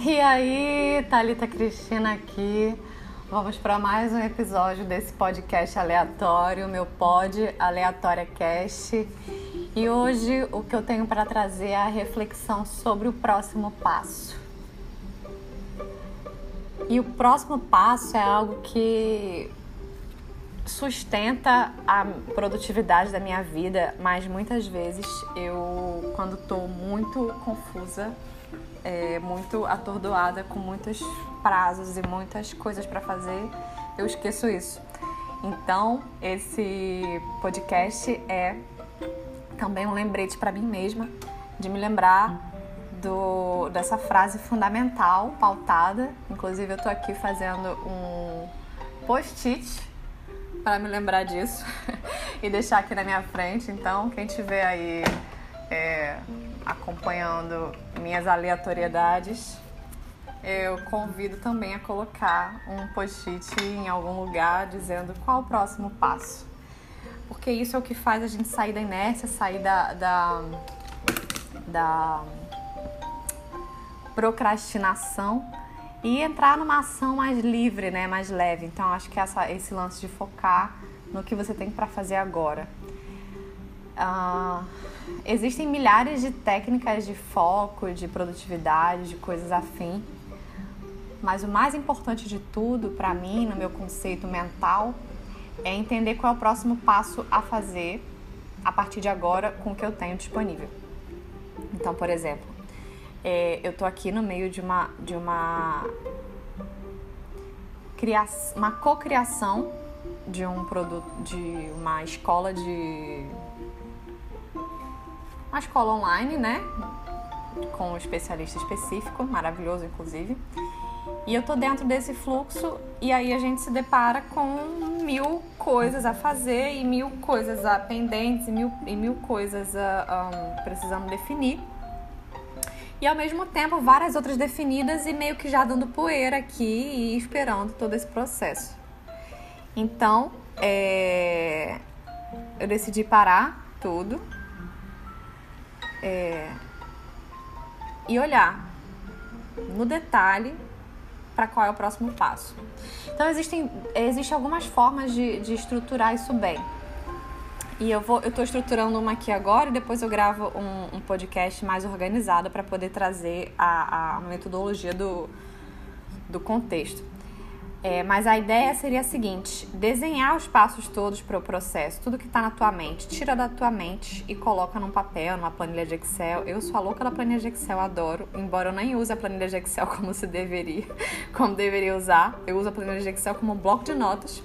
E aí, Thalita Cristina aqui. Vamos para mais um episódio desse podcast aleatório, meu pod Aleatória Cast. E hoje o que eu tenho para trazer é a reflexão sobre o próximo passo. E o próximo passo é algo que sustenta a produtividade da minha vida, mas muitas vezes eu, quando estou muito confusa, é, muito atordoada, com muitos prazos e muitas coisas para fazer, eu esqueço isso. Então, esse podcast é também um lembrete para mim mesma de me lembrar do, dessa frase fundamental, pautada. Inclusive, eu estou aqui fazendo um post-it para me lembrar disso e deixar aqui na minha frente. Então, quem tiver aí é, acompanhando minhas aleatoriedades, eu convido também a colocar um post-it em algum lugar dizendo qual o próximo passo. Porque isso é o que faz a gente sair da inércia, sair da, da, da procrastinação e entrar numa ação mais livre, né, mais leve. Então acho que essa, esse lance de focar no que você tem para fazer agora. Uh, existem milhares de técnicas de foco, de produtividade, de coisas afim. Mas o mais importante de tudo, para mim, no meu conceito mental, é entender qual é o próximo passo a fazer a partir de agora com o que eu tenho disponível. Então, por exemplo, é, eu tô aqui no meio de uma de uma criação, uma cocriação de um produto de uma escola de uma escola online, né? Com um especialista específico, maravilhoso inclusive. E eu tô dentro desse fluxo e aí a gente se depara com mil coisas a fazer e mil coisas a pendentes e mil, e mil coisas a, um, precisando definir e ao mesmo tempo várias outras definidas e meio que já dando poeira aqui e esperando todo esse processo. Então, é, eu decidi parar tudo é, e olhar no detalhe para qual é o próximo passo. Então, existem, existem algumas formas de, de estruturar isso bem. E eu vou, eu tô estruturando uma aqui agora e depois eu gravo um, um podcast mais organizado para poder trazer a, a metodologia do, do contexto. É, mas a ideia seria a seguinte: desenhar os passos todos para o processo, tudo que está na tua mente, tira da tua mente e coloca num papel, numa planilha de Excel. Eu sou a louca da planilha de Excel, adoro, embora eu nem use a planilha de Excel como se deveria, como deveria usar. Eu uso a planilha de Excel como um bloco de notas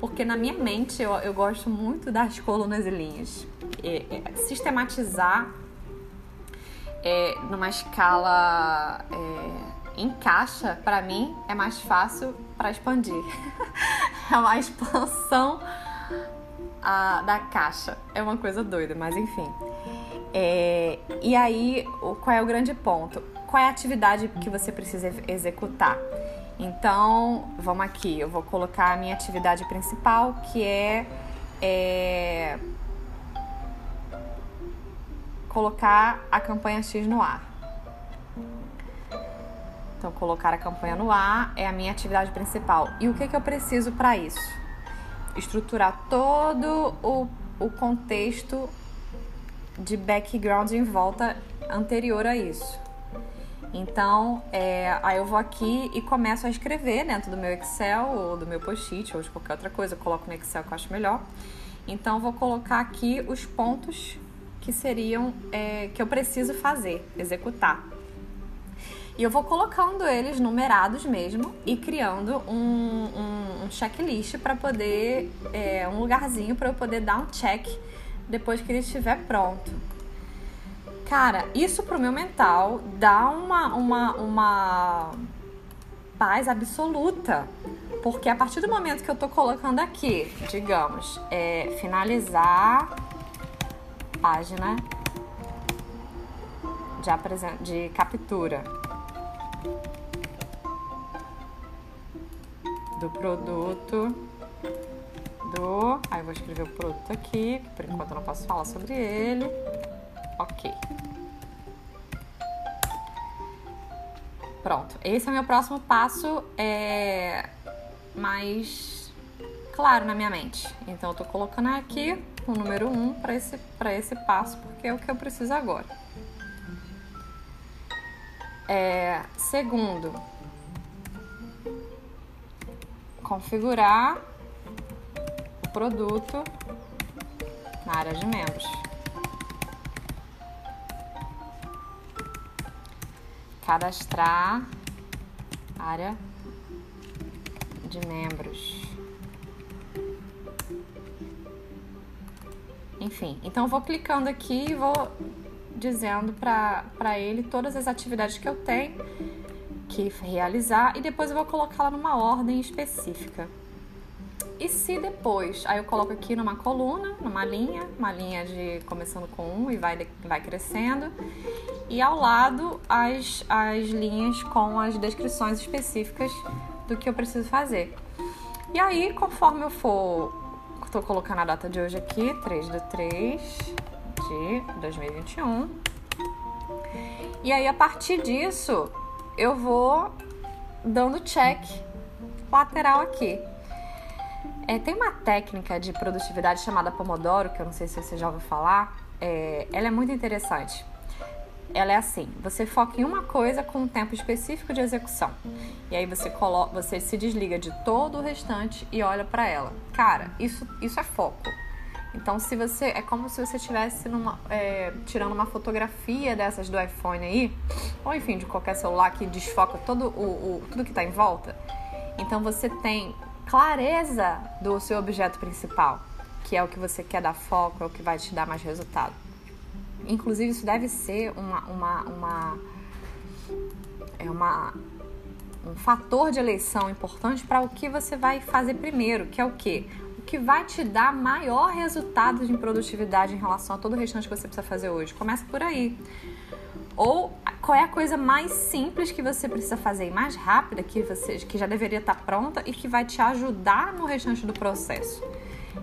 porque na minha mente eu, eu gosto muito das colunas e linhas. E, é, sistematizar é, numa escala é, em caixa, para mim, é mais fácil para expandir. é uma expansão a, da caixa. É uma coisa doida, mas enfim. É, e aí, qual é o grande ponto? Qual é a atividade que você precisa executar? Então, vamos aqui, eu vou colocar a minha atividade principal, que é, é colocar a campanha X no ar. Então, colocar a campanha no ar é a minha atividade principal. E o que, que eu preciso para isso? Estruturar todo o, o contexto de background em volta anterior a isso. Então, é, aí eu vou aqui e começo a escrever dentro do meu Excel ou do meu post-it ou de qualquer outra coisa. Eu coloco no Excel que eu acho melhor. Então, vou colocar aqui os pontos que seriam é, que eu preciso fazer, executar. E eu vou colocando eles numerados mesmo e criando um, um, um checklist para poder, é, um lugarzinho para eu poder dar um check depois que ele estiver pronto. Cara, isso pro meu mental dá uma, uma, uma paz absoluta. Porque a partir do momento que eu tô colocando aqui, digamos, é, finalizar página de, de captura do produto do. Aí eu vou escrever o produto aqui, que por enquanto eu não posso falar sobre ele. Ok. Pronto, esse é o meu próximo passo, é mais claro na minha mente. Então, eu tô colocando aqui o número 1 um para esse, esse passo, porque é o que eu preciso agora. É, segundo, configurar o produto na área de membros. Cadastrar área de membros. Enfim, então vou clicando aqui e vou dizendo para ele todas as atividades que eu tenho que realizar e depois eu vou colocá-la numa ordem específica. E se depois, aí eu coloco aqui numa coluna, numa linha, uma linha de começando com um e vai, vai crescendo, e ao lado as, as linhas com as descrições específicas do que eu preciso fazer. E aí, conforme eu for, estou colocando a data de hoje aqui, 3 de 3 de 2021. E aí, a partir disso, eu vou dando check lateral aqui. É, tem uma técnica de produtividade chamada Pomodoro, que eu não sei se você já ouviu falar. É, ela é muito interessante. Ela é assim: você foca em uma coisa com um tempo específico de execução. E aí você, coloca, você se desliga de todo o restante e olha para ela. Cara, isso, isso é foco. Então, se você. É como se você estivesse é, tirando uma fotografia dessas do iPhone aí, ou enfim, de qualquer celular que desfoca todo o, o tudo que está em volta. Então, você tem clareza do seu objeto principal, que é o que você quer dar foco, é o que vai te dar mais resultado. Inclusive, isso deve ser uma, uma, uma, é uma um fator de eleição importante para o que você vai fazer primeiro, que é o que? Que vai te dar maior resultado de produtividade em relação a todo o restante que você precisa fazer hoje. Começa por aí. Ou qual é a coisa mais simples que você precisa fazer e mais rápida que você que já deveria estar pronta e que vai te ajudar no restante do processo.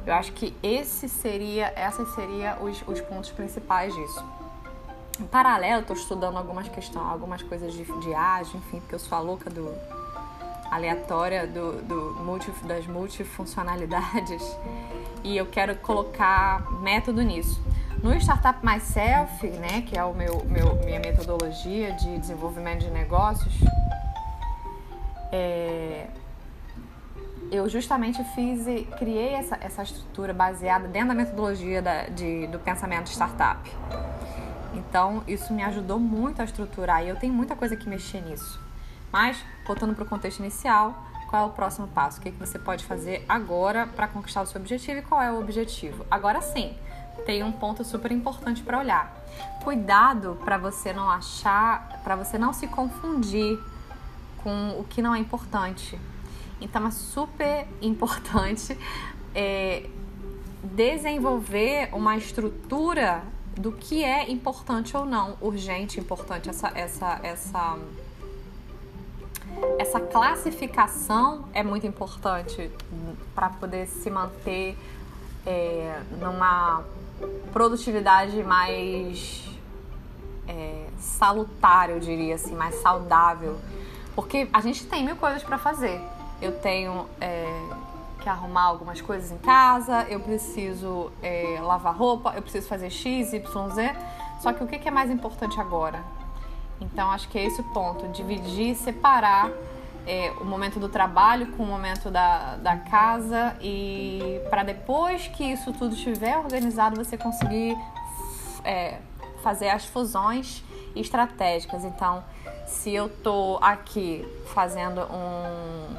Eu acho que esse seria, essas seriam os, os pontos principais disso. Em paralelo, estou estudando algumas questões, algumas coisas de, de ágil, enfim, porque eu sou a louca do aleatória do, do multi, das multifuncionalidades e eu quero colocar método nisso. No Startup Myself, né, que é o meu, meu minha metodologia de desenvolvimento de negócios, é, eu justamente fiz e criei essa, essa estrutura baseada dentro da metodologia da, de, do pensamento startup. Então, isso me ajudou muito a estruturar e eu tenho muita coisa que mexer nisso. Mas, voltando para o contexto inicial, qual é o próximo passo? O que, que você pode fazer agora para conquistar o seu objetivo e qual é o objetivo? Agora sim, tem um ponto super importante para olhar. Cuidado para você não achar, para você não se confundir com o que não é importante. Então é super importante é, desenvolver uma estrutura do que é importante ou não, urgente, importante, essa, essa, essa, essa classificação é muito importante para poder se manter é, numa produtividade mais é, salutar, eu diria assim, mais saudável. Porque a gente tem mil coisas para fazer. Eu tenho é, que arrumar algumas coisas em casa, eu preciso é, lavar roupa, eu preciso fazer X, Y, Z. Só que o que é mais importante agora? Então acho que é esse o ponto: dividir, separar é, o momento do trabalho com o momento da, da casa e para depois que isso tudo estiver organizado você conseguir é, fazer as fusões estratégicas. Então, se eu tô aqui fazendo um,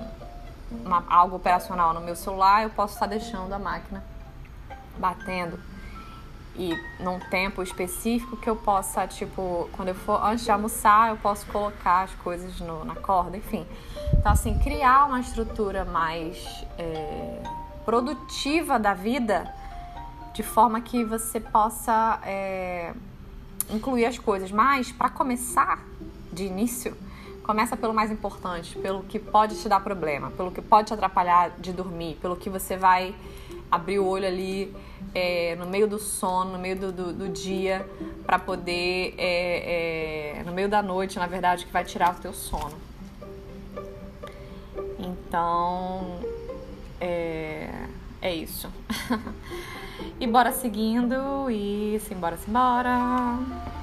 uma, algo operacional no meu celular, eu posso estar deixando a máquina batendo e num tempo específico que eu possa, tipo, quando eu for antes de almoçar, eu posso colocar as coisas no, na corda, enfim. Então, assim, criar uma estrutura mais é, produtiva da vida, de forma que você possa é, incluir as coisas. Mas, para começar de início, começa pelo mais importante, pelo que pode te dar problema, pelo que pode te atrapalhar de dormir, pelo que você vai abrir o olho ali é, no meio do sono, no meio do, do, do dia, para poder, é, é, no meio da noite, na verdade, que vai tirar o teu sono. Então, é, é isso. e bora seguindo, e simbora, simbora.